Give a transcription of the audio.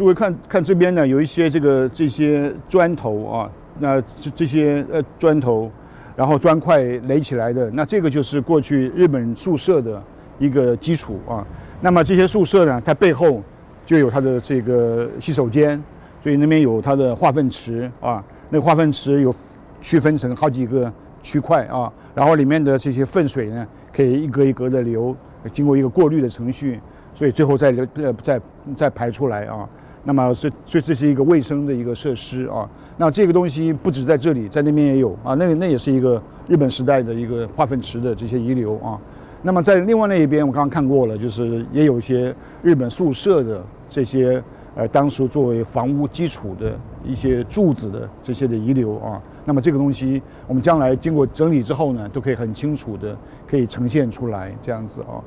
诸位看看这边呢，有一些这个这些砖头啊，那这这些呃砖头，然后砖块垒起来的，那这个就是过去日本宿舍的一个基础啊。那么这些宿舍呢，它背后就有它的这个洗手间，所以那边有它的化粪池啊。那化粪池有区分成好几个区块啊，然后里面的这些粪水呢，可以一格一格的流，经过一个过滤的程序，所以最后再流呃再再排出来啊。那么所以所以这是一个卫生的一个设施啊。那这个东西不止在这里，在那边也有啊。那那也是一个日本时代的一个化粪池的这些遗留啊。那么在另外那一边，我刚刚看过了，就是也有一些日本宿舍的这些。呃，当时作为房屋基础的一些柱子的这些的遗留啊，那么这个东西我们将来经过整理之后呢，都可以很清楚的可以呈现出来这样子啊。